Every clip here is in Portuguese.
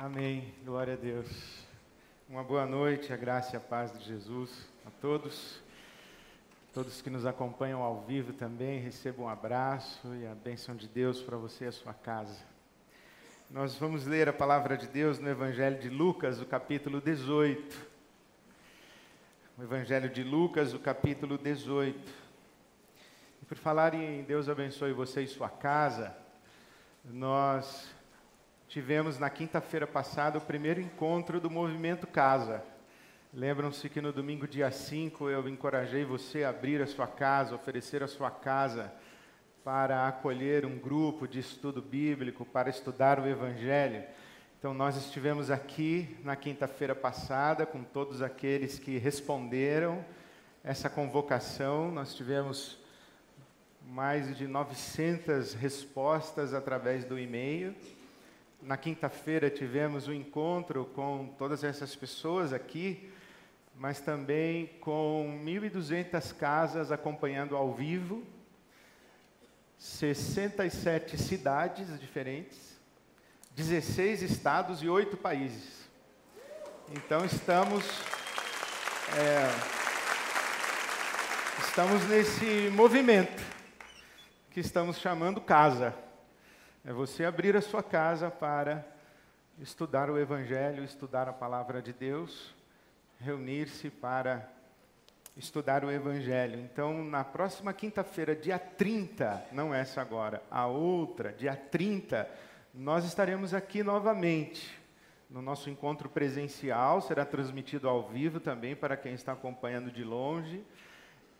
Amém. Glória a Deus. Uma boa noite, a graça e a paz de Jesus a todos. Todos que nos acompanham ao vivo também, recebam um abraço e a bênção de Deus para você e a sua casa. Nós vamos ler a palavra de Deus no Evangelho de Lucas, o capítulo 18. O Evangelho de Lucas, o capítulo 18. E por falar em Deus abençoe você e sua casa, nós tivemos na quinta-feira passada o primeiro encontro do Movimento Casa. Lembram-se que no domingo, dia 5, eu encorajei você a abrir a sua casa, oferecer a sua casa para acolher um grupo de estudo bíblico, para estudar o Evangelho. Então, nós estivemos aqui na quinta-feira passada com todos aqueles que responderam essa convocação. Nós tivemos mais de 900 respostas através do e-mail. Na quinta-feira tivemos um encontro com todas essas pessoas aqui, mas também com 1.200 casas acompanhando ao vivo, 67 cidades diferentes, 16 estados e 8 países. Então estamos é, estamos nesse movimento que estamos chamando casa. É você abrir a sua casa para estudar o Evangelho, estudar a palavra de Deus, reunir-se para estudar o Evangelho. Então, na próxima quinta-feira, dia 30, não essa agora, a outra, dia 30, nós estaremos aqui novamente. No nosso encontro presencial, será transmitido ao vivo também para quem está acompanhando de longe.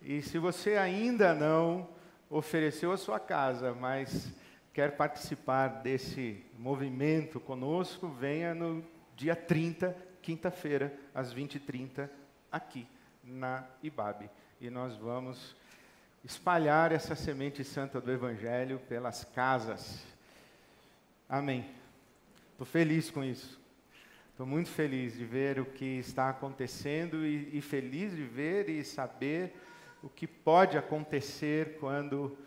E se você ainda não ofereceu a sua casa, mas quer participar desse movimento conosco, venha no dia 30, quinta-feira, às 20h30, aqui na IBAB. E nós vamos espalhar essa semente santa do Evangelho pelas casas. Amém. Estou feliz com isso. Estou muito feliz de ver o que está acontecendo e, e feliz de ver e saber o que pode acontecer quando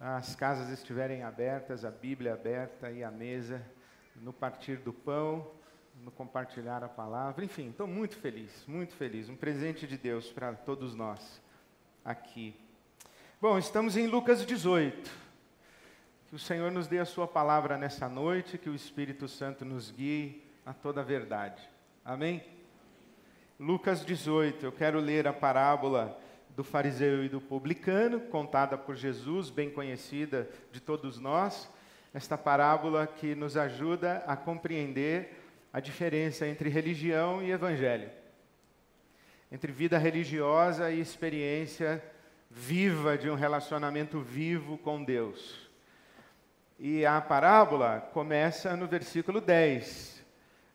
as casas estiverem abertas, a Bíblia aberta e a mesa, no partir do pão, no compartilhar a palavra. Enfim, estou muito feliz, muito feliz. Um presente de Deus para todos nós aqui. Bom, estamos em Lucas 18. Que o Senhor nos dê a Sua palavra nessa noite, que o Espírito Santo nos guie a toda a verdade. Amém? Lucas 18, eu quero ler a parábola do fariseu e do publicano, contada por Jesus, bem conhecida de todos nós. Esta parábola que nos ajuda a compreender a diferença entre religião e evangelho, entre vida religiosa e experiência viva de um relacionamento vivo com Deus. E a parábola começa no versículo 10.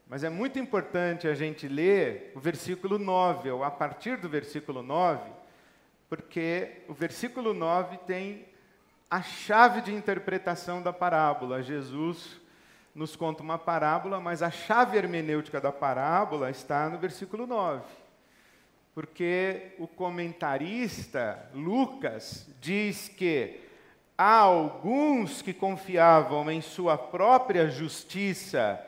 Mas é muito importante a gente ler o versículo 9, ou a partir do versículo 9, porque o versículo 9 tem a chave de interpretação da parábola. Jesus nos conta uma parábola, mas a chave hermenêutica da parábola está no versículo 9. Porque o comentarista Lucas diz que há alguns que confiavam em sua própria justiça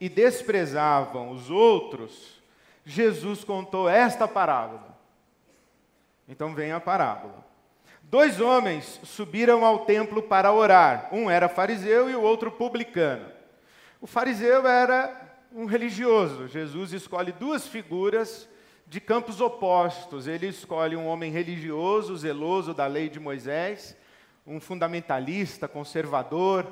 e desprezavam os outros, Jesus contou esta parábola. Então vem a parábola. Dois homens subiram ao templo para orar. Um era fariseu e o outro publicano. O fariseu era um religioso. Jesus escolhe duas figuras de campos opostos. Ele escolhe um homem religioso, zeloso da lei de Moisés, um fundamentalista, conservador,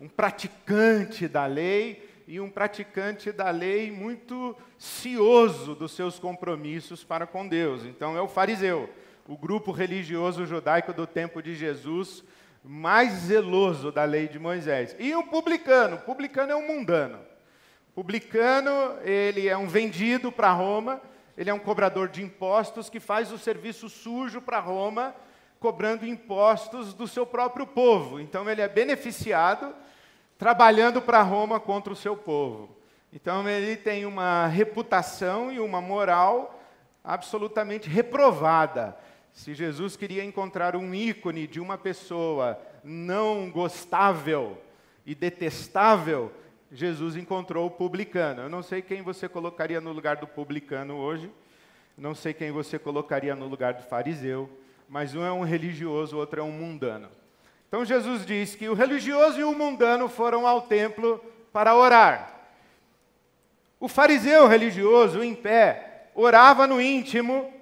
um praticante da lei e um praticante da lei muito cioso dos seus compromissos para com Deus. Então é o fariseu o grupo religioso judaico do tempo de Jesus mais zeloso da lei de Moisés. E o publicano, publicano é um mundano. Publicano, ele é um vendido para Roma, ele é um cobrador de impostos que faz o serviço sujo para Roma, cobrando impostos do seu próprio povo. Então ele é beneficiado trabalhando para Roma contra o seu povo. Então ele tem uma reputação e uma moral absolutamente reprovada. Se Jesus queria encontrar um ícone de uma pessoa não gostável e detestável, Jesus encontrou o publicano. Eu não sei quem você colocaria no lugar do publicano hoje, não sei quem você colocaria no lugar do fariseu, mas um é um religioso, o outro é um mundano. Então Jesus diz que o religioso e o mundano foram ao templo para orar. O fariseu religioso, em pé, orava no íntimo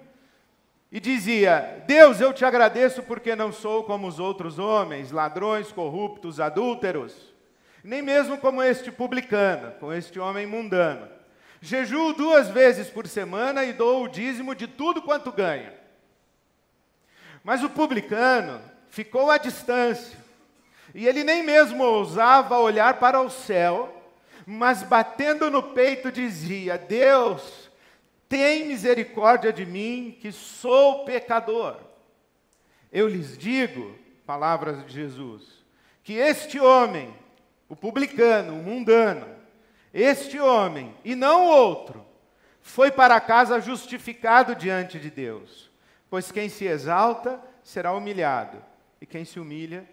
e dizia: Deus, eu te agradeço porque não sou como os outros homens, ladrões, corruptos, adúlteros, nem mesmo como este publicano, como este homem mundano. Jejuo duas vezes por semana e dou o dízimo de tudo quanto ganho. Mas o publicano ficou à distância, e ele nem mesmo ousava olhar para o céu, mas batendo no peito dizia: Deus, tem misericórdia de mim, que sou pecador. Eu lhes digo, palavras de Jesus, que este homem, o publicano, o mundano, este homem, e não outro, foi para casa justificado diante de Deus. Pois quem se exalta será humilhado, e quem se humilha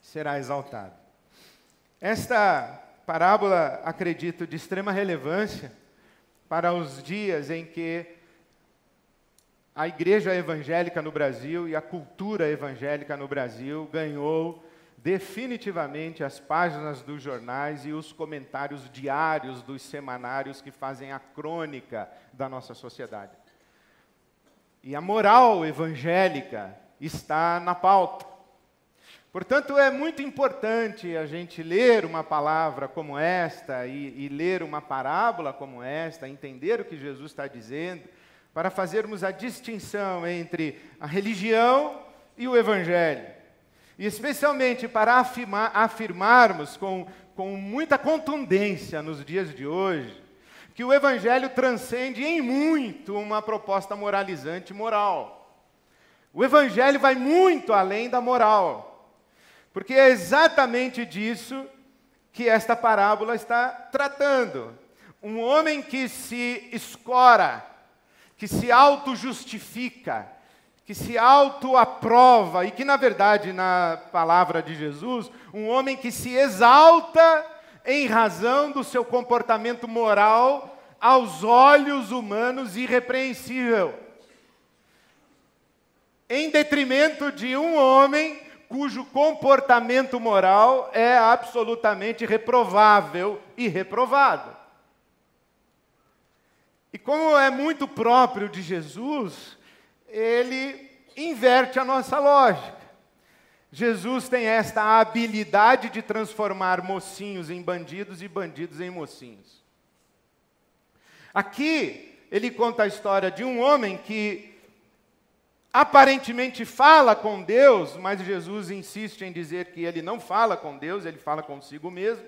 será exaltado. Esta parábola, acredito, de extrema relevância para os dias em que a igreja evangélica no Brasil e a cultura evangélica no Brasil ganhou definitivamente as páginas dos jornais e os comentários diários dos semanários que fazem a crônica da nossa sociedade. E a moral evangélica está na pauta. Portanto, é muito importante a gente ler uma palavra como esta e, e, ler uma parábola como esta, entender o que Jesus está dizendo, para fazermos a distinção entre a religião e o evangelho. E especialmente para afirmar, afirmarmos com, com muita contundência nos dias de hoje que o evangelho transcende em muito uma proposta moralizante moral. O Evangelho vai muito além da moral, porque é exatamente disso que esta parábola está tratando. Um homem que se escora, que se auto-justifica, que se auto-aprova, e que, na verdade, na palavra de Jesus, um homem que se exalta em razão do seu comportamento moral aos olhos humanos irrepreensível em detrimento de um homem cujo comportamento moral é absolutamente reprovável e reprovado. E como é muito próprio de Jesus, ele inverte a nossa lógica. Jesus tem esta habilidade de transformar mocinhos em bandidos e bandidos em mocinhos. Aqui, ele conta a história de um homem que aparentemente fala com Deus, mas Jesus insiste em dizer que ele não fala com Deus, ele fala consigo mesmo.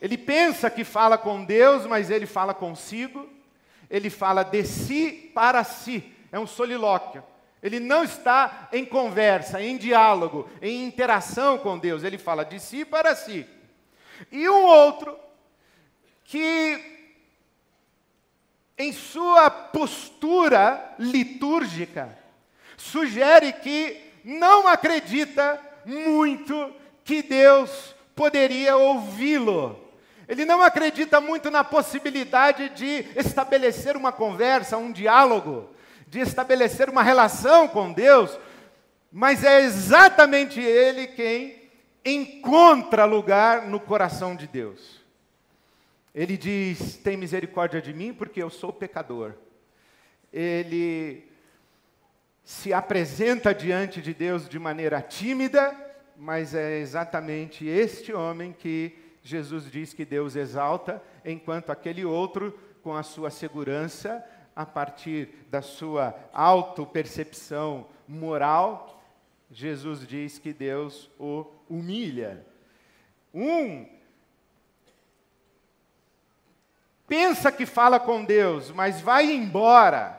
Ele pensa que fala com Deus, mas ele fala consigo. Ele fala de si para si. É um solilóquio. Ele não está em conversa, em diálogo, em interação com Deus. Ele fala de si para si. E um outro que em sua postura litúrgica, sugere que não acredita muito que Deus poderia ouvi-lo. Ele não acredita muito na possibilidade de estabelecer uma conversa, um diálogo, de estabelecer uma relação com Deus, mas é exatamente ele quem encontra lugar no coração de Deus. Ele diz: Tem misericórdia de mim, porque eu sou pecador. Ele se apresenta diante de Deus de maneira tímida, mas é exatamente este homem que Jesus diz que Deus exalta, enquanto aquele outro, com a sua segurança, a partir da sua autopercepção moral, Jesus diz que Deus o humilha. Um pensa que fala com Deus, mas vai embora,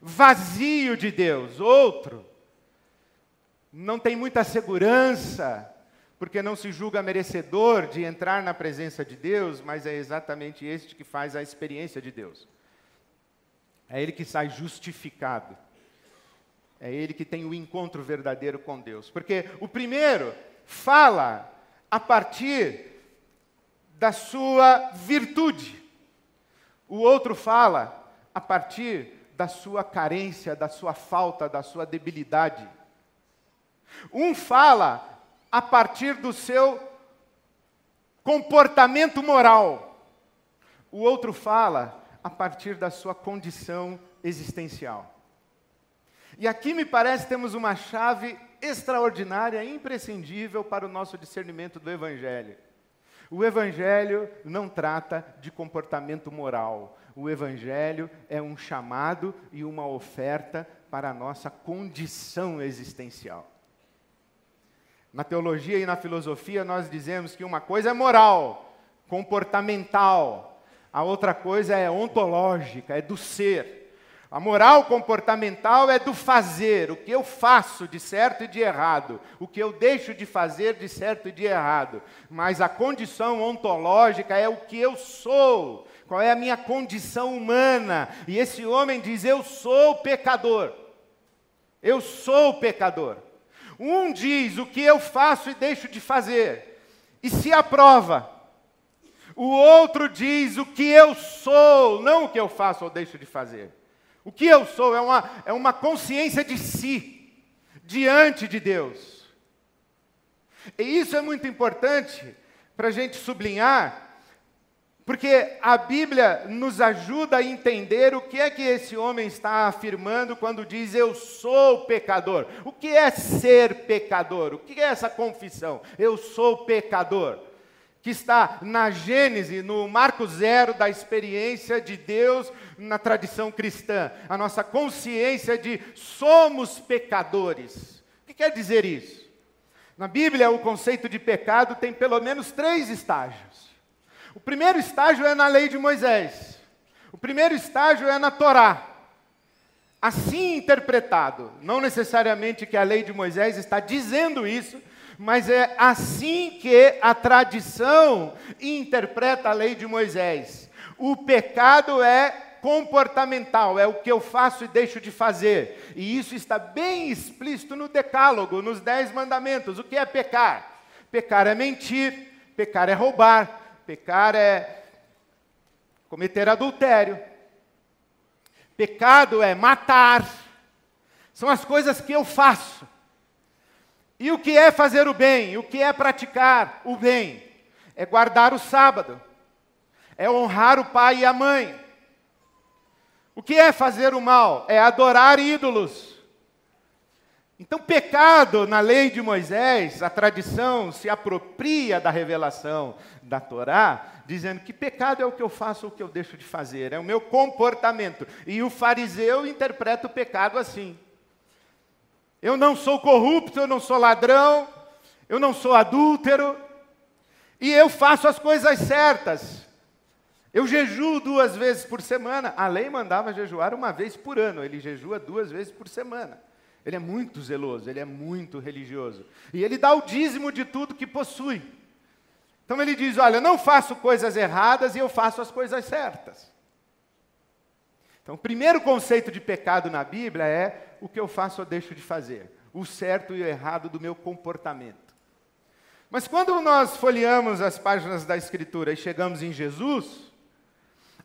vazio de Deus. Outro, não tem muita segurança, porque não se julga merecedor de entrar na presença de Deus, mas é exatamente este que faz a experiência de Deus. É ele que sai justificado. É ele que tem o encontro verdadeiro com Deus. Porque o primeiro fala a partir da sua virtude. O outro fala a partir da sua carência, da sua falta, da sua debilidade. Um fala a partir do seu comportamento moral. O outro fala a partir da sua condição existencial. E aqui me parece temos uma chave extraordinária, imprescindível para o nosso discernimento do Evangelho. O Evangelho não trata de comportamento moral. O Evangelho é um chamado e uma oferta para a nossa condição existencial. Na teologia e na filosofia, nós dizemos que uma coisa é moral, comportamental, a outra coisa é ontológica, é do ser. A moral comportamental é do fazer, o que eu faço de certo e de errado, o que eu deixo de fazer de certo e de errado. Mas a condição ontológica é o que eu sou, qual é a minha condição humana. E esse homem diz: Eu sou pecador. Eu sou pecador. Um diz o que eu faço e deixo de fazer, e se aprova. O outro diz o que eu sou, não o que eu faço ou deixo de fazer. O que eu sou é uma, é uma consciência de si, diante de Deus. E isso é muito importante para a gente sublinhar, porque a Bíblia nos ajuda a entender o que é que esse homem está afirmando quando diz eu sou pecador. O que é ser pecador? O que é essa confissão? Eu sou pecador. Que está na Gênese, no marco zero da experiência de Deus na tradição cristã. A nossa consciência de somos pecadores. O que quer dizer isso? Na Bíblia, o conceito de pecado tem pelo menos três estágios. O primeiro estágio é na lei de Moisés. O primeiro estágio é na Torá. Assim interpretado, não necessariamente que a lei de Moisés está dizendo isso, mas é assim que a tradição interpreta a lei de Moisés. O pecado é comportamental, é o que eu faço e deixo de fazer. E isso está bem explícito no Decálogo, nos Dez Mandamentos. O que é pecar? Pecar é mentir, pecar é roubar, Pecar é cometer adultério. Pecado é matar. São as coisas que eu faço. E o que é fazer o bem? O que é praticar o bem? É guardar o sábado. É honrar o pai e a mãe. O que é fazer o mal? É adorar ídolos. Então, pecado na lei de Moisés, a tradição se apropria da revelação da Torá, dizendo que pecado é o que eu faço ou o que eu deixo de fazer, é o meu comportamento. E o fariseu interpreta o pecado assim: eu não sou corrupto, eu não sou ladrão, eu não sou adúltero, e eu faço as coisas certas. Eu jejuo duas vezes por semana. A lei mandava jejuar uma vez por ano, ele jejua duas vezes por semana. Ele é muito zeloso, ele é muito religioso. E ele dá o dízimo de tudo que possui. Então ele diz: Olha, não faço coisas erradas e eu faço as coisas certas. Então, o primeiro conceito de pecado na Bíblia é o que eu faço ou deixo de fazer, o certo e o errado do meu comportamento. Mas quando nós folheamos as páginas da Escritura e chegamos em Jesus,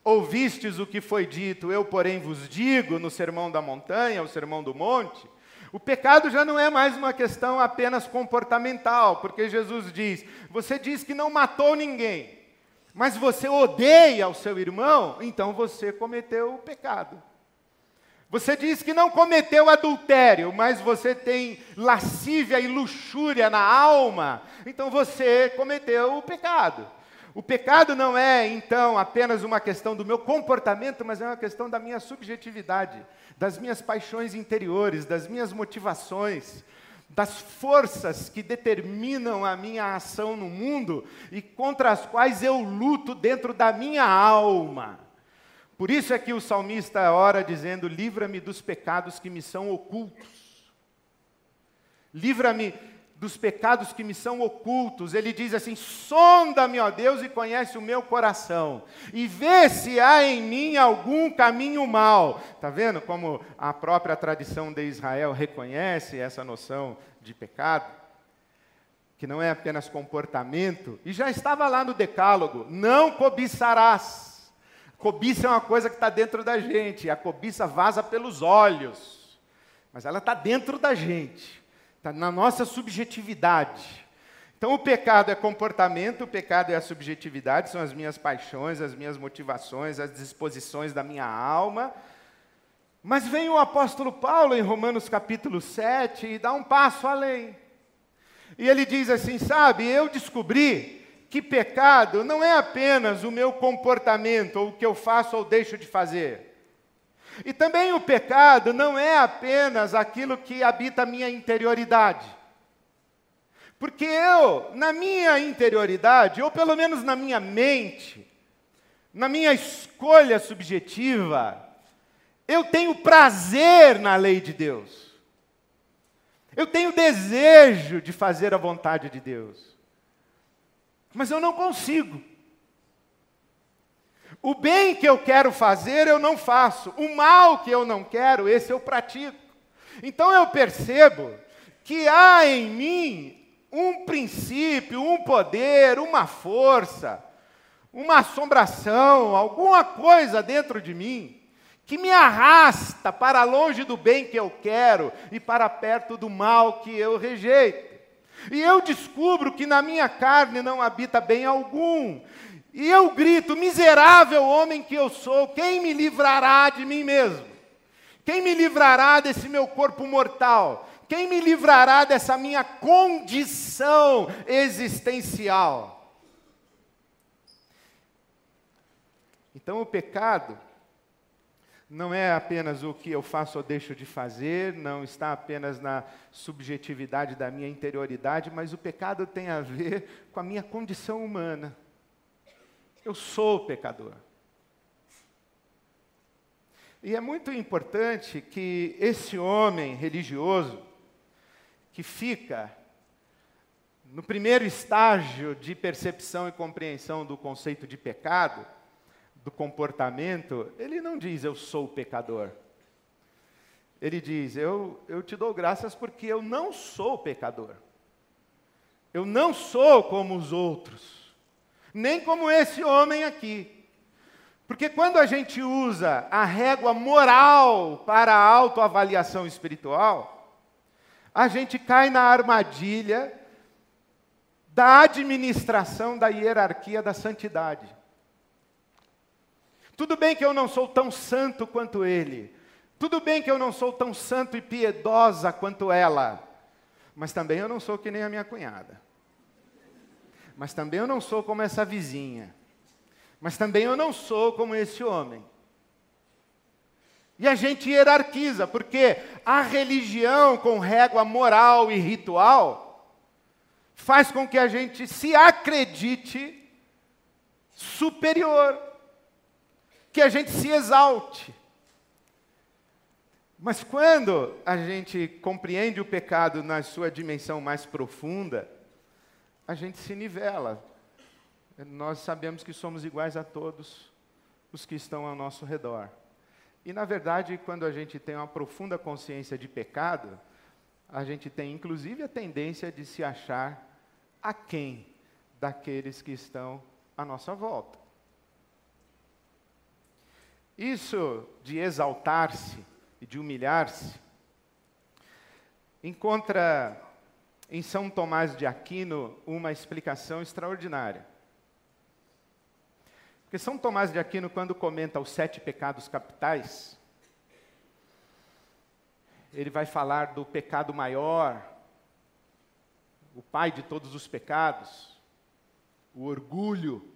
ouvistes o que foi dito, eu, porém, vos digo no Sermão da Montanha, o Sermão do Monte, o pecado já não é mais uma questão apenas comportamental, porque Jesus diz: você diz que não matou ninguém, mas você odeia o seu irmão, então você cometeu o pecado. Você diz que não cometeu adultério, mas você tem lascívia e luxúria na alma, então você cometeu o pecado. O pecado não é, então, apenas uma questão do meu comportamento, mas é uma questão da minha subjetividade das minhas paixões interiores, das minhas motivações, das forças que determinam a minha ação no mundo e contra as quais eu luto dentro da minha alma. Por isso é que o salmista ora dizendo: Livra-me dos pecados que me são ocultos. Livra-me dos pecados que me são ocultos. Ele diz assim: sonda-me, ó Deus, e conhece o meu coração, e vê se há em mim algum caminho mal. Está vendo como a própria tradição de Israel reconhece essa noção de pecado? que não é apenas comportamento, e já estava lá no Decálogo: não cobiçarás. Cobiça é uma coisa que está dentro da gente, a cobiça vaza pelos olhos, mas ela está dentro da gente, está na nossa subjetividade. Então, o pecado é comportamento, o pecado é a subjetividade, são as minhas paixões, as minhas motivações, as disposições da minha alma. Mas vem o apóstolo Paulo em Romanos capítulo 7 e dá um passo além. E ele diz assim: sabe, eu descobri que pecado não é apenas o meu comportamento, ou o que eu faço ou deixo de fazer. E também o pecado não é apenas aquilo que habita a minha interioridade. Porque eu, na minha interioridade, ou pelo menos na minha mente, na minha escolha subjetiva, eu tenho prazer na lei de Deus. Eu tenho desejo de fazer a vontade de Deus. Mas eu não consigo. O bem que eu quero fazer, eu não faço. O mal que eu não quero, esse eu pratico. Então eu percebo que há em mim um princípio, um poder, uma força, uma assombração, alguma coisa dentro de mim que me arrasta para longe do bem que eu quero e para perto do mal que eu rejeito. E eu descubro que na minha carne não habita bem algum. E eu grito: miserável homem que eu sou, quem me livrará de mim mesmo? Quem me livrará desse meu corpo mortal? Quem me livrará dessa minha condição existencial? Então o pecado não é apenas o que eu faço ou deixo de fazer, não está apenas na subjetividade da minha interioridade, mas o pecado tem a ver com a minha condição humana. Eu sou pecador. E é muito importante que esse homem religioso, que fica no primeiro estágio de percepção e compreensão do conceito de pecado, do comportamento, ele não diz eu sou pecador. Ele diz: eu, eu te dou graças porque eu não sou pecador. Eu não sou como os outros, nem como esse homem aqui. Porque quando a gente usa a régua moral para a autoavaliação espiritual, a gente cai na armadilha da administração da hierarquia da santidade. Tudo bem que eu não sou tão santo quanto ele. Tudo bem que eu não sou tão santo e piedosa quanto ela. Mas também eu não sou que nem a minha cunhada. Mas também eu não sou como essa vizinha. Mas também eu não sou como esse homem. E a gente hierarquiza, porque a religião com régua moral e ritual faz com que a gente se acredite superior que a gente se exalte. Mas quando a gente compreende o pecado na sua dimensão mais profunda, a gente se nivela. Nós sabemos que somos iguais a todos os que estão ao nosso redor. E, na verdade, quando a gente tem uma profunda consciência de pecado, a gente tem inclusive a tendência de se achar aquém daqueles que estão à nossa volta. Isso de exaltar-se e de humilhar-se encontra em São Tomás de Aquino uma explicação extraordinária. Porque São Tomás de Aquino, quando comenta os sete pecados capitais, ele vai falar do pecado maior, o pai de todos os pecados, o orgulho,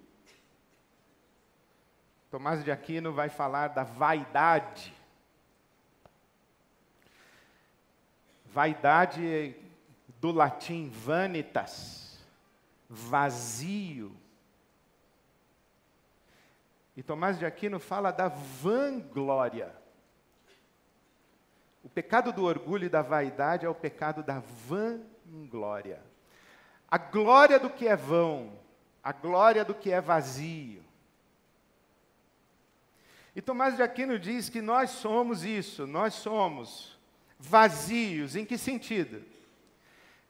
Tomás de Aquino vai falar da vaidade. Vaidade do latim vanitas, vazio. E Tomás de Aquino fala da vanglória. O pecado do orgulho e da vaidade é o pecado da vanglória. A glória do que é vão, a glória do que é vazio. E Tomás de Aquino diz que nós somos isso, nós somos vazios. Em que sentido?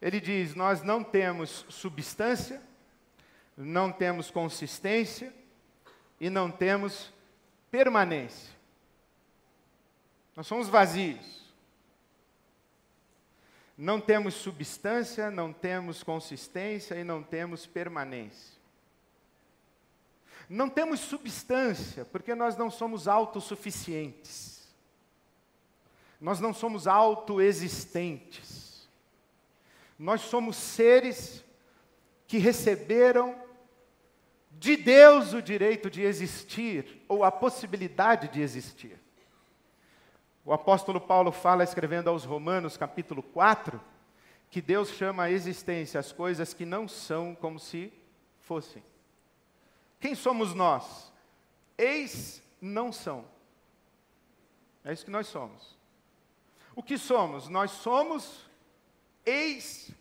Ele diz: Nós não temos substância, não temos consistência e não temos permanência. Nós somos vazios. Não temos substância, não temos consistência e não temos permanência. Não temos substância, porque nós não somos autossuficientes. Nós não somos autoexistentes. Nós somos seres que receberam de Deus o direito de existir, ou a possibilidade de existir. O apóstolo Paulo fala, escrevendo aos Romanos, capítulo 4, que Deus chama a existência as coisas que não são como se fossem. Quem somos nós? Eis não são. É isso que nós somos. O que somos? Nós somos eis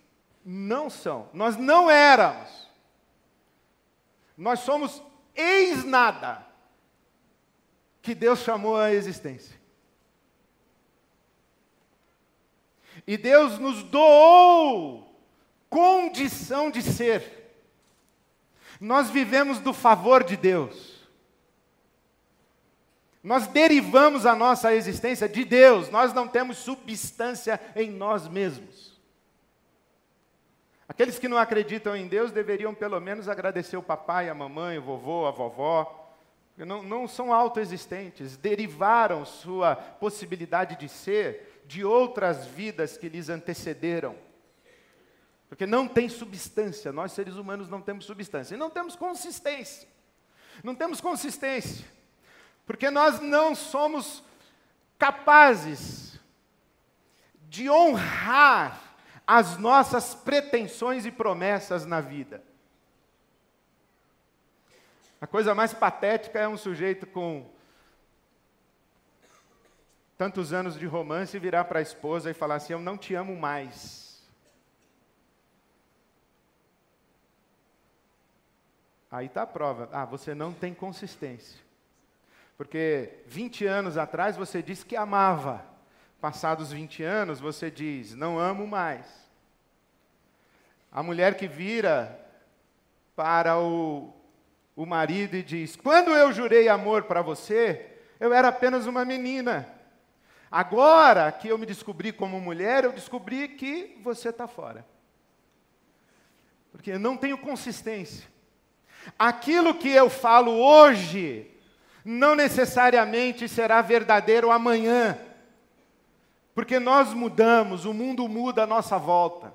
não são. Nós não éramos. Nós somos eis nada que Deus chamou à existência. E Deus nos doou condição de ser. Nós vivemos do favor de Deus. Nós derivamos a nossa existência de Deus, nós não temos substância em nós mesmos. Aqueles que não acreditam em Deus deveriam pelo menos agradecer o papai, a mamãe, o vovô, a vovó, não, não são autoexistentes, derivaram sua possibilidade de ser de outras vidas que lhes antecederam. Porque não tem substância, nós seres humanos não temos substância, e não temos consistência. Não temos consistência, porque nós não somos capazes de honrar as nossas pretensões e promessas na vida. A coisa mais patética é um sujeito com tantos anos de romance virar para a esposa e falar assim: Eu não te amo mais. Aí está a prova. Ah, você não tem consistência. Porque 20 anos atrás você disse que amava. Passados 20 anos você diz: Não amo mais. A mulher que vira para o, o marido e diz: Quando eu jurei amor para você, eu era apenas uma menina. Agora que eu me descobri como mulher, eu descobri que você está fora. Porque eu não tenho consistência. Aquilo que eu falo hoje, não necessariamente será verdadeiro amanhã. Porque nós mudamos, o mundo muda à nossa volta.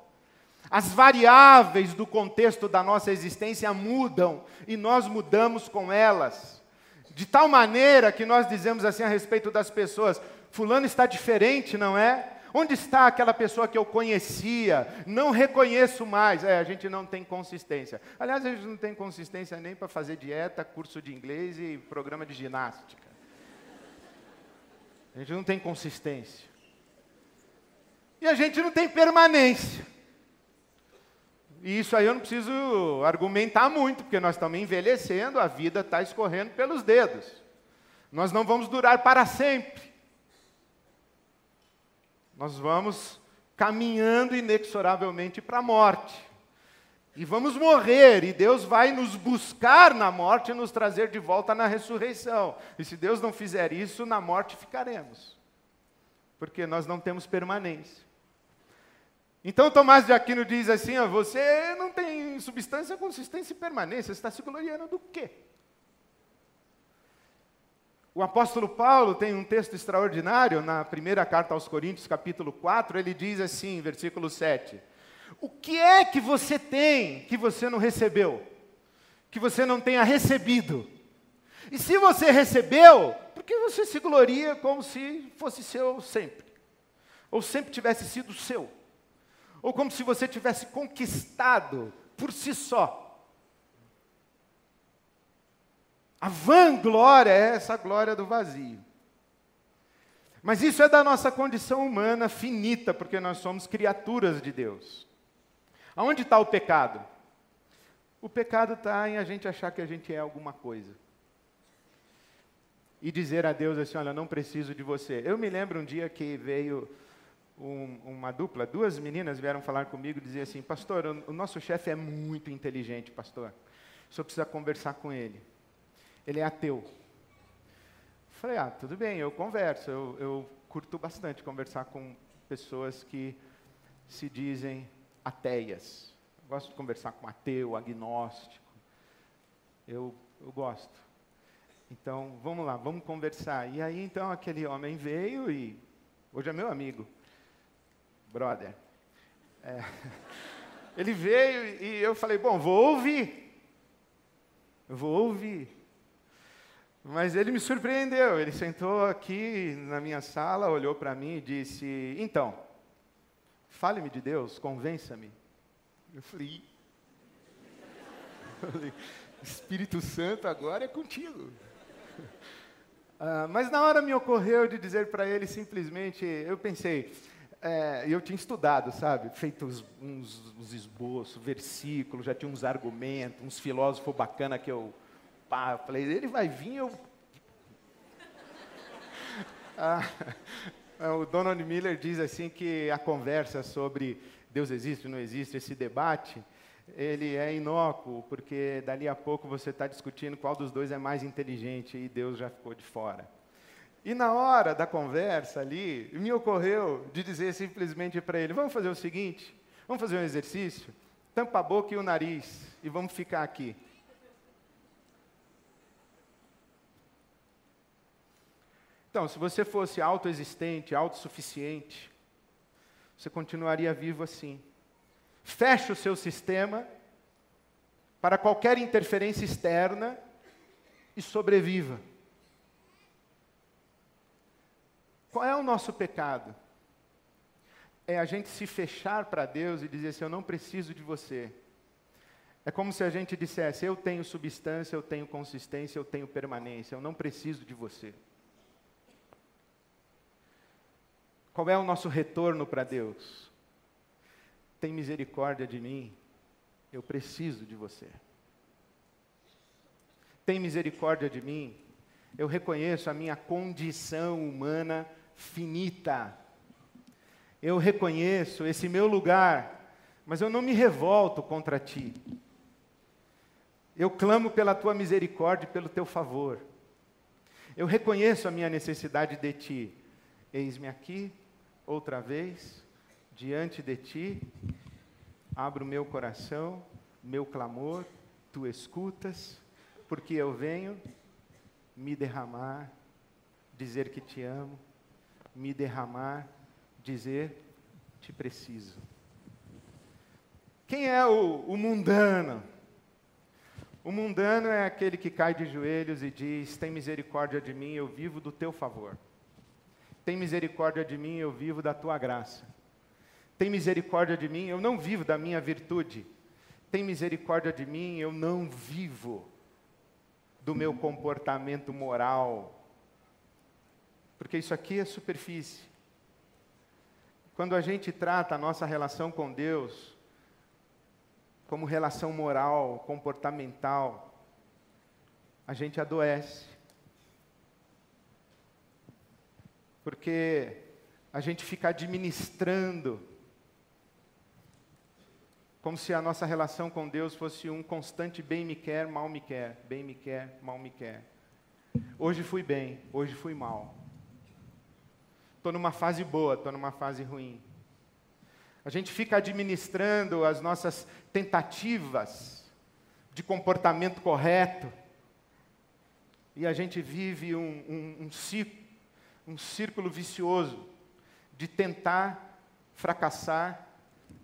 As variáveis do contexto da nossa existência mudam e nós mudamos com elas. De tal maneira que nós dizemos assim a respeito das pessoas: Fulano está diferente, não é? Onde está aquela pessoa que eu conhecia? Não reconheço mais. É, a gente não tem consistência. Aliás, a gente não tem consistência nem para fazer dieta, curso de inglês e programa de ginástica. A gente não tem consistência. E a gente não tem permanência. E isso aí eu não preciso argumentar muito, porque nós estamos envelhecendo, a vida está escorrendo pelos dedos. Nós não vamos durar para sempre. Nós vamos caminhando inexoravelmente para a morte. E vamos morrer, e Deus vai nos buscar na morte e nos trazer de volta na ressurreição. E se Deus não fizer isso, na morte ficaremos. Porque nós não temos permanência. Então Tomás de Aquino diz assim: ó, você não tem substância, consistência e permanência, você está se gloriando do quê? O apóstolo Paulo tem um texto extraordinário na primeira carta aos Coríntios, capítulo 4, ele diz assim, versículo 7: O que é que você tem que você não recebeu? Que você não tenha recebido? E se você recebeu, por que você se gloria como se fosse seu sempre? Ou sempre tivesse sido seu? Ou como se você tivesse conquistado por si só? A vanglória é essa glória do vazio. Mas isso é da nossa condição humana finita, porque nós somos criaturas de Deus. Aonde está o pecado? O pecado está em a gente achar que a gente é alguma coisa. E dizer a Deus assim: Olha, não preciso de você. Eu me lembro um dia que veio um, uma dupla, duas meninas vieram falar comigo e dizer assim, pastor, o, o nosso chefe é muito inteligente, pastor. O senhor precisa conversar com ele. Ele é ateu. Falei, ah, tudo bem, eu converso. Eu, eu curto bastante conversar com pessoas que se dizem ateias. Eu gosto de conversar com ateu, agnóstico. Eu, eu gosto. Então, vamos lá, vamos conversar. E aí, então, aquele homem veio e hoje é meu amigo brother. É, ele veio e eu falei, bom, vou ouvir. vou ouvir. Mas ele me surpreendeu. Ele sentou aqui na minha sala, olhou para mim e disse: Então, fale-me de Deus, convença-me. Eu falei, Espírito Santo agora é contigo. Ah, mas na hora me ocorreu de dizer para ele simplesmente, eu pensei, é, eu tinha estudado, sabe? Feito uns, uns, uns, esboços, versículos, já tinha uns argumentos, uns filósofos bacanas que eu. Pá, eu falei, ele vai vir, eu. ah, o Donald Miller diz assim que a conversa sobre Deus existe ou não existe, esse debate, ele é inócuo, porque dali a pouco você está discutindo qual dos dois é mais inteligente e Deus já ficou de fora. E na hora da conversa ali, me ocorreu de dizer simplesmente para ele: vamos fazer o seguinte, vamos fazer um exercício, tampa a boca e o nariz e vamos ficar aqui. Então, se você fosse autoexistente, autossuficiente, você continuaria vivo assim. Feche o seu sistema para qualquer interferência externa e sobreviva. Qual é o nosso pecado? É a gente se fechar para Deus e dizer assim: Eu não preciso de você. É como se a gente dissesse: Eu tenho substância, eu tenho consistência, eu tenho permanência, eu não preciso de você. Qual é o nosso retorno para Deus? Tem misericórdia de mim, eu preciso de você. Tem misericórdia de mim, eu reconheço a minha condição humana finita. Eu reconheço esse meu lugar, mas eu não me revolto contra ti. Eu clamo pela tua misericórdia e pelo teu favor. Eu reconheço a minha necessidade de ti. Eis-me aqui, outra vez, diante de ti. Abro meu coração, meu clamor, tu escutas, porque eu venho me derramar, dizer que te amo me derramar, dizer: Te preciso. Quem é o, o mundano? O mundano é aquele que cai de joelhos e diz: Tem misericórdia de mim, eu vivo do teu favor. Tem misericórdia de mim, eu vivo da tua graça. Tem misericórdia de mim, eu não vivo da minha virtude. Tem misericórdia de mim, eu não vivo do meu comportamento moral, porque isso aqui é superfície. Quando a gente trata a nossa relação com Deus como relação moral, comportamental, a gente adoece. Porque a gente fica administrando como se a nossa relação com Deus fosse um constante bem me quer, mal me quer, bem me quer, mal me quer. Hoje fui bem, hoje fui mal. Estou numa fase boa, estou numa fase ruim. A gente fica administrando as nossas tentativas de comportamento correto. E a gente vive um, um, um, um círculo vicioso de tentar fracassar,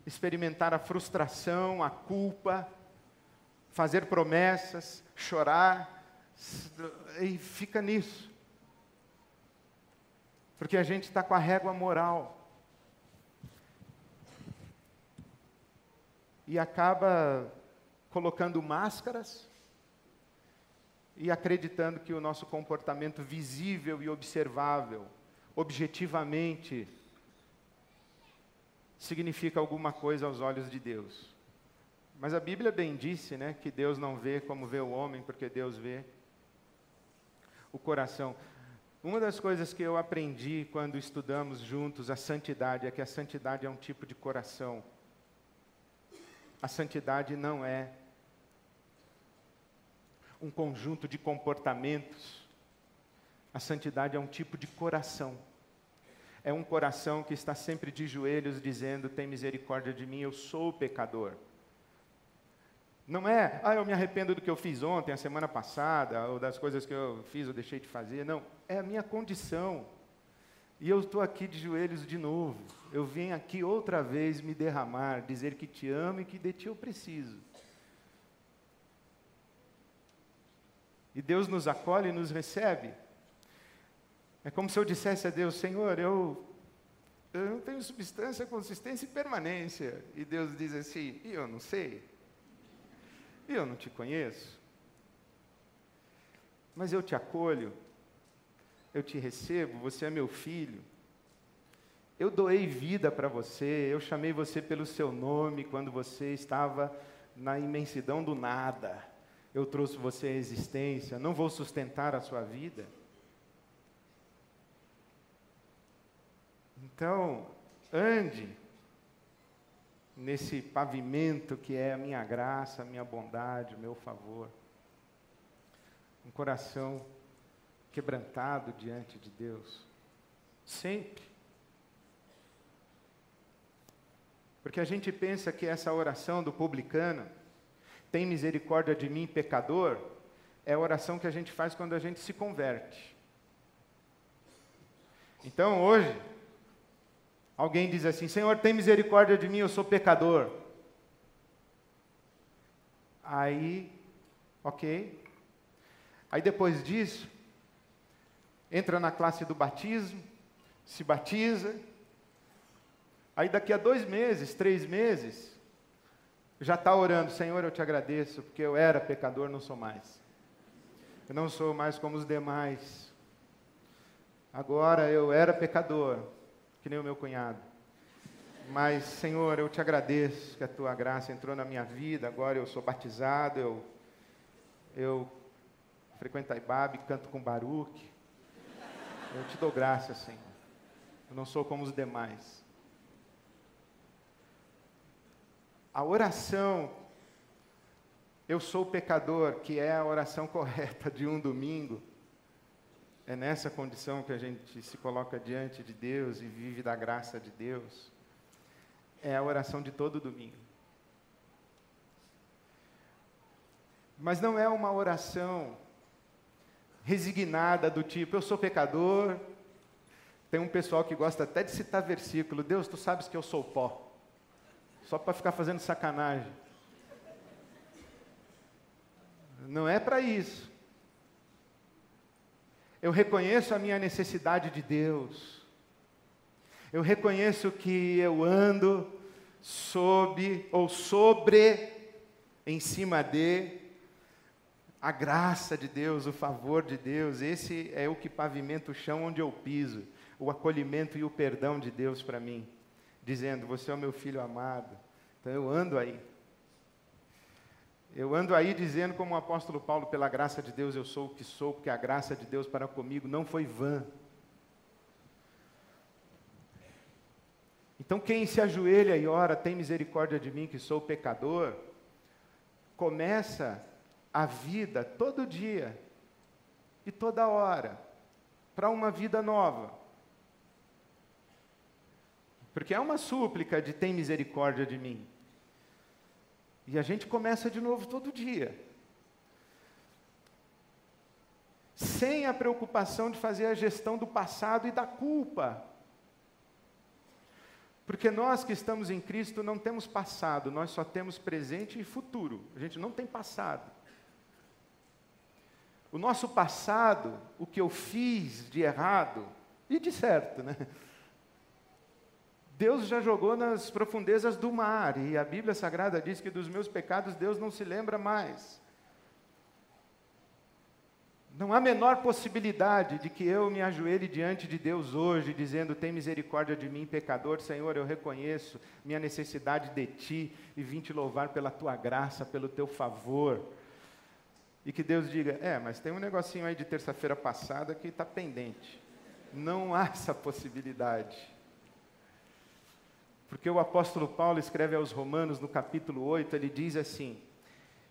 experimentar a frustração, a culpa, fazer promessas, chorar, e fica nisso. Porque a gente está com a régua moral. E acaba colocando máscaras e acreditando que o nosso comportamento visível e observável, objetivamente, significa alguma coisa aos olhos de Deus. Mas a Bíblia bem disse, né, que Deus não vê como vê o homem, porque Deus vê o coração. Uma das coisas que eu aprendi quando estudamos juntos a santidade é que a santidade é um tipo de coração. A santidade não é um conjunto de comportamentos. A santidade é um tipo de coração. É um coração que está sempre de joelhos dizendo: Tem misericórdia de mim, eu sou o pecador. Não é, ah, eu me arrependo do que eu fiz ontem, a semana passada, ou das coisas que eu fiz ou deixei de fazer. Não, é a minha condição. E eu estou aqui de joelhos de novo. Eu vim aqui outra vez me derramar, dizer que te amo e que de ti eu preciso. E Deus nos acolhe e nos recebe. É como se eu dissesse a Deus: Senhor, eu, eu não tenho substância, consistência e permanência. E Deus diz assim: e eu não sei. Eu não te conheço. Mas eu te acolho, eu te recebo, você é meu filho. Eu doei vida para você, eu chamei você pelo seu nome quando você estava na imensidão do nada. Eu trouxe você à existência, não vou sustentar a sua vida. Então, ande nesse pavimento que é a minha graça, a minha bondade, o meu favor. Um coração quebrantado diante de Deus. Sempre. Porque a gente pensa que essa oração do publicano, tem misericórdia de mim, pecador, é a oração que a gente faz quando a gente se converte. Então hoje, Alguém diz assim: Senhor, tem misericórdia de mim, eu sou pecador. Aí, ok. Aí depois disso, entra na classe do batismo, se batiza. Aí daqui a dois meses, três meses, já está orando: Senhor, eu te agradeço, porque eu era pecador, não sou mais. Eu não sou mais como os demais. Agora eu era pecador, que nem o meu cunhado. Mas, Senhor, eu te agradeço que a tua graça entrou na minha vida, agora eu sou batizado, eu, eu frequento a Ibabe, canto com Baruque. Eu te dou graça, Senhor. Eu não sou como os demais. A oração, eu sou pecador, que é a oração correta de um domingo, é nessa condição que a gente se coloca diante de Deus e vive da graça de Deus. É a oração de todo domingo. Mas não é uma oração resignada do tipo, eu sou pecador. Tem um pessoal que gosta até de citar versículo, Deus, tu sabes que eu sou pó. Só para ficar fazendo sacanagem. Não é para isso. Eu reconheço a minha necessidade de Deus. Eu reconheço que eu ando sob ou sobre, em cima de a graça de Deus, o favor de Deus. Esse é o que pavimenta o chão onde eu piso, o acolhimento e o perdão de Deus para mim, dizendo: Você é o meu filho amado. Então eu ando aí. Eu ando aí dizendo, como o apóstolo Paulo, pela graça de Deus eu sou o que sou, porque a graça de Deus para comigo não foi vã. Então, quem se ajoelha e ora, tem misericórdia de mim, que sou pecador, começa a vida todo dia e toda hora para uma vida nova. Porque é uma súplica de tem misericórdia de mim. E a gente começa de novo todo dia. Sem a preocupação de fazer a gestão do passado e da culpa. Porque nós que estamos em Cristo não temos passado, nós só temos presente e futuro. A gente não tem passado. O nosso passado, o que eu fiz de errado e de certo, né? Deus já jogou nas profundezas do mar, e a Bíblia Sagrada diz que dos meus pecados Deus não se lembra mais. Não há menor possibilidade de que eu me ajoelhe diante de Deus hoje, dizendo: Tem misericórdia de mim, pecador, Senhor, eu reconheço minha necessidade de Ti e vim te louvar pela Tua graça, pelo Teu favor. e que Deus diga: é, mas tem um negocinho aí de terça-feira passada que está pendente. Não há essa possibilidade. Porque o apóstolo Paulo escreve aos Romanos no capítulo 8, ele diz assim: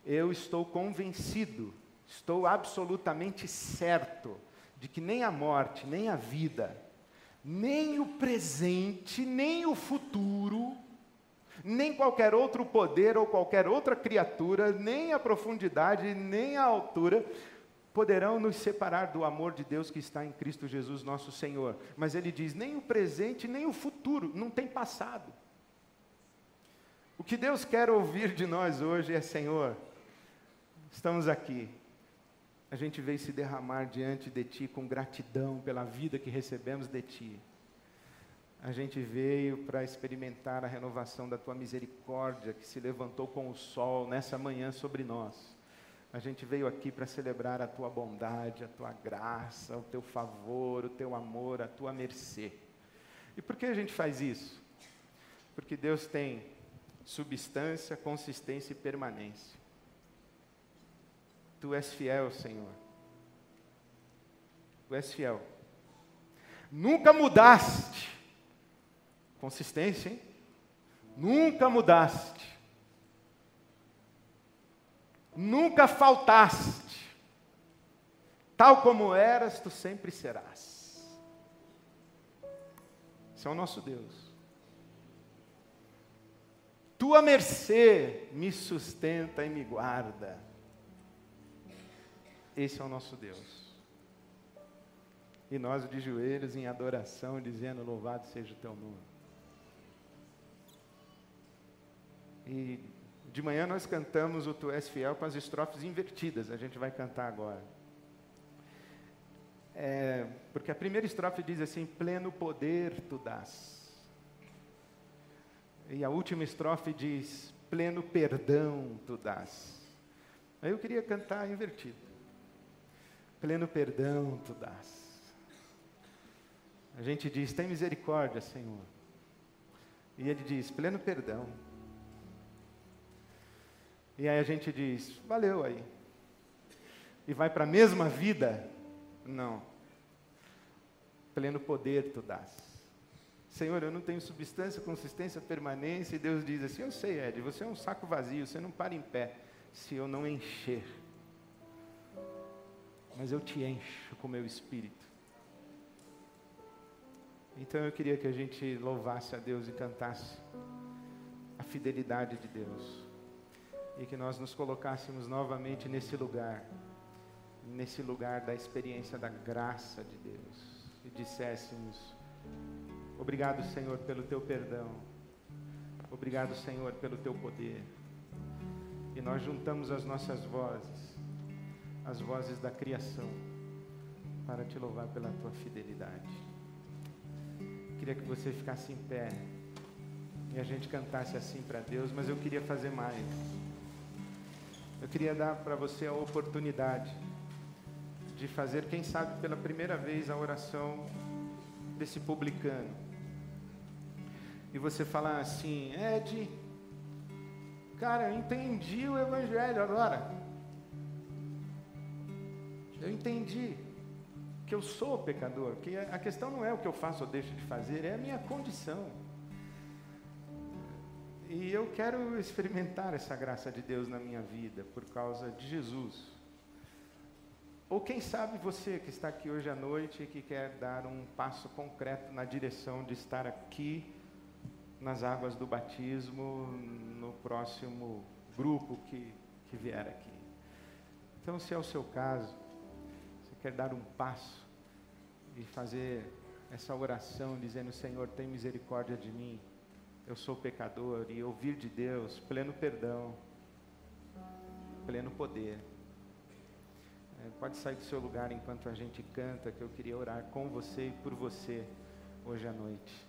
Eu estou convencido, estou absolutamente certo de que nem a morte, nem a vida, nem o presente, nem o futuro, nem qualquer outro poder ou qualquer outra criatura, nem a profundidade, nem a altura, poderão nos separar do amor de Deus que está em Cristo Jesus, nosso Senhor. Mas ele diz: nem o presente, nem o futuro, não tem passado. O que Deus quer ouvir de nós hoje é: Senhor, estamos aqui, a gente veio se derramar diante de Ti com gratidão pela vida que recebemos de Ti. A gente veio para experimentar a renovação da Tua misericórdia que se levantou com o sol nessa manhã sobre nós. A gente veio aqui para celebrar a Tua bondade, a Tua graça, o Teu favor, o Teu amor, a Tua mercê. E por que a gente faz isso? Porque Deus tem substância, consistência e permanência. Tu és fiel, Senhor. Tu és fiel. Nunca mudaste. Consistência, hein? Nunca mudaste. Nunca faltaste. Tal como eras, tu sempre serás. Esse é o nosso Deus. Tua mercê me sustenta e me guarda. Esse é o nosso Deus. E nós de joelhos em adoração, dizendo: Louvado seja o teu nome. E de manhã nós cantamos o Tu és fiel com as estrofes invertidas, a gente vai cantar agora. É, porque a primeira estrofe diz assim: Pleno poder tu dás. E a última estrofe diz: Pleno perdão tu dás. Aí eu queria cantar invertido pleno perdão tu dás. A gente diz, tem misericórdia, Senhor. E ele diz, pleno perdão. E aí a gente diz, valeu aí. E vai para a mesma vida? Não. Pleno poder tu dás. Senhor, eu não tenho substância, consistência, permanência. E Deus diz assim: Eu sei, Ed, você é um saco vazio, você não para em pé se eu não encher mas eu te encho com meu espírito. Então eu queria que a gente louvasse a Deus e cantasse a fidelidade de Deus. E que nós nos colocássemos novamente nesse lugar, nesse lugar da experiência da graça de Deus. E disséssemos: Obrigado, Senhor, pelo teu perdão. Obrigado, Senhor, pelo teu poder. E nós juntamos as nossas vozes as vozes da criação para te louvar pela tua fidelidade. Queria que você ficasse em pé e a gente cantasse assim para Deus, mas eu queria fazer mais. Eu queria dar para você a oportunidade de fazer, quem sabe pela primeira vez, a oração desse publicano. E você falar assim, Ed, cara, eu entendi o Evangelho agora. Eu entendi que eu sou pecador, que a questão não é o que eu faço ou deixo de fazer, é a minha condição. E eu quero experimentar essa graça de Deus na minha vida por causa de Jesus. Ou quem sabe você que está aqui hoje à noite e que quer dar um passo concreto na direção de estar aqui nas águas do batismo no próximo grupo que, que vier aqui. Então, se é o seu caso, quer dar um passo e fazer essa oração dizendo: Senhor, tem misericórdia de mim, eu sou pecador, e ouvir de Deus pleno perdão, pleno poder. É, pode sair do seu lugar enquanto a gente canta, que eu queria orar com você e por você hoje à noite.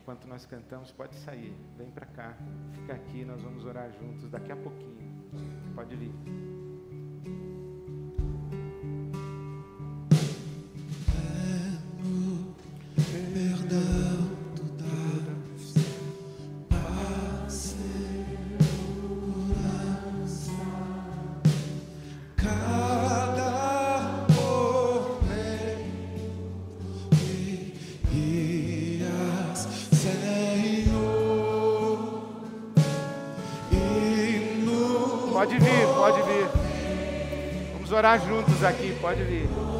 Enquanto nós cantamos, pode sair, vem para cá, fica aqui, nós vamos orar juntos daqui a pouquinho. Pode vir. Pode vir.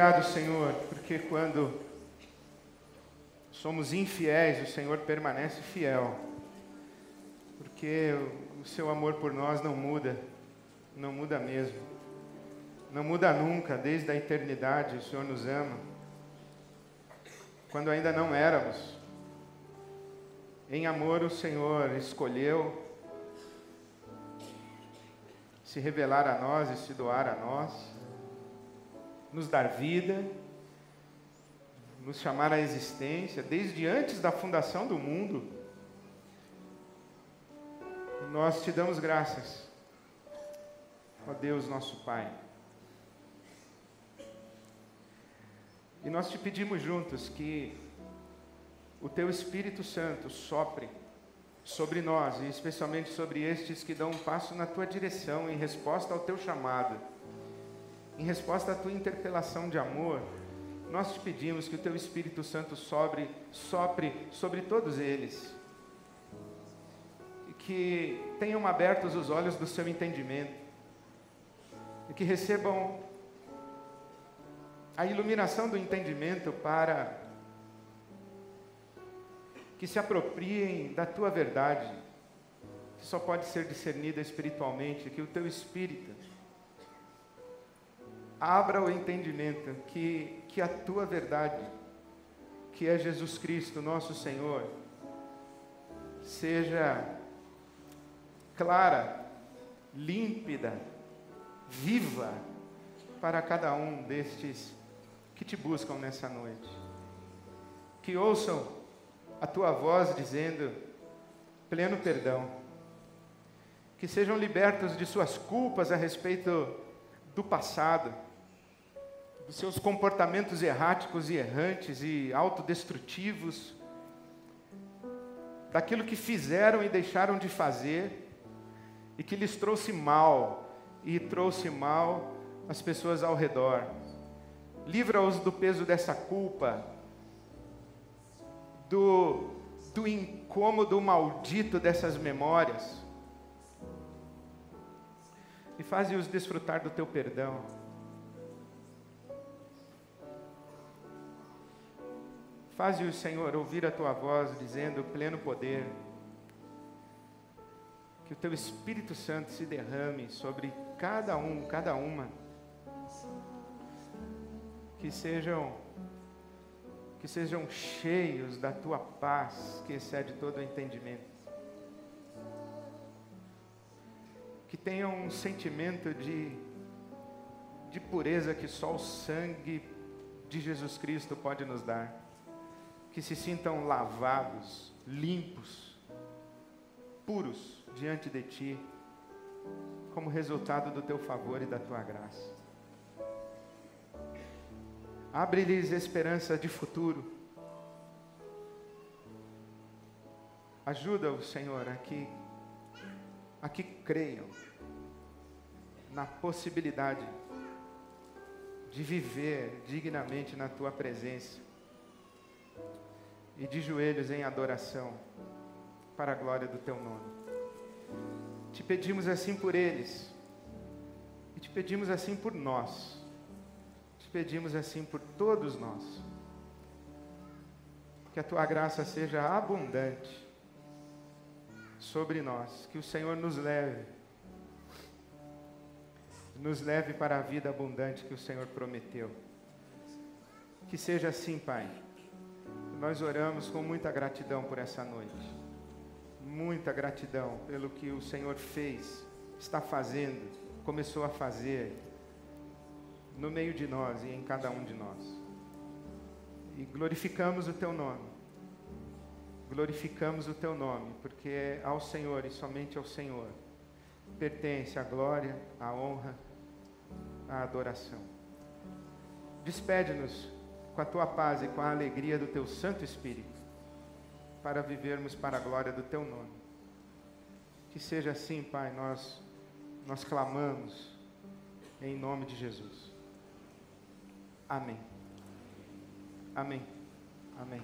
Obrigado, Senhor, porque quando somos infiéis, o Senhor permanece fiel. Porque o seu amor por nós não muda, não muda mesmo. Não muda nunca, desde a eternidade o Senhor nos ama. Quando ainda não éramos, em amor o Senhor escolheu se revelar a nós e se doar a nós nos dar vida, nos chamar à existência, desde antes da fundação do mundo. Nós te damos graças, ó Deus nosso Pai. E nós te pedimos juntos que o Teu Espírito Santo sopre sobre nós, e especialmente sobre estes que dão um passo na Tua direção em resposta ao Teu chamado em resposta à tua interpelação de amor, nós te pedimos que o teu Espírito Santo sobre, sopre sobre todos eles. E que tenham abertos os olhos do seu entendimento. E que recebam a iluminação do entendimento para que se apropriem da tua verdade, que só pode ser discernida espiritualmente, que o teu espírito abra o entendimento que, que a tua verdade, que é Jesus Cristo, nosso Senhor, seja clara, límpida, viva para cada um destes que te buscam nessa noite. Que ouçam a tua voz dizendo pleno perdão. Que sejam libertos de suas culpas a respeito do passado dos seus comportamentos erráticos e errantes e autodestrutivos, daquilo que fizeram e deixaram de fazer, e que lhes trouxe mal e trouxe mal às pessoas ao redor. Livra-os do peso dessa culpa, do, do incômodo maldito dessas memórias. E faze-os desfrutar do teu perdão. Faze-os, Senhor, ouvir a tua voz dizendo pleno poder. Que o teu Espírito Santo se derrame sobre cada um, cada uma. Que sejam que sejam cheios da tua paz, que excede todo o entendimento. Que tenham um sentimento de, de pureza que só o sangue de Jesus Cristo pode nos dar. Que se sintam lavados, limpos, puros diante de Ti, como resultado do Teu favor e da Tua graça. Abre-lhes esperança de futuro. Ajuda o Senhor a que, a que creiam na possibilidade de viver dignamente na tua presença e de joelhos em adoração para a glória do teu nome. Te pedimos assim por eles e te pedimos assim por nós pedimos assim por todos nós. Que a tua graça seja abundante sobre nós, que o Senhor nos leve, nos leve para a vida abundante que o Senhor prometeu. Que seja assim, Pai. Nós oramos com muita gratidão por essa noite. Muita gratidão pelo que o Senhor fez, está fazendo, começou a fazer no meio de nós e em cada um de nós. E glorificamos o teu nome. Glorificamos o teu nome, porque ao Senhor e somente ao Senhor pertence a glória, a honra, a adoração. Despede-nos com a tua paz e com a alegria do teu Santo Espírito, para vivermos para a glória do teu nome. Que seja assim, Pai, nós nós clamamos em nome de Jesus. Amém. Amém. Amém.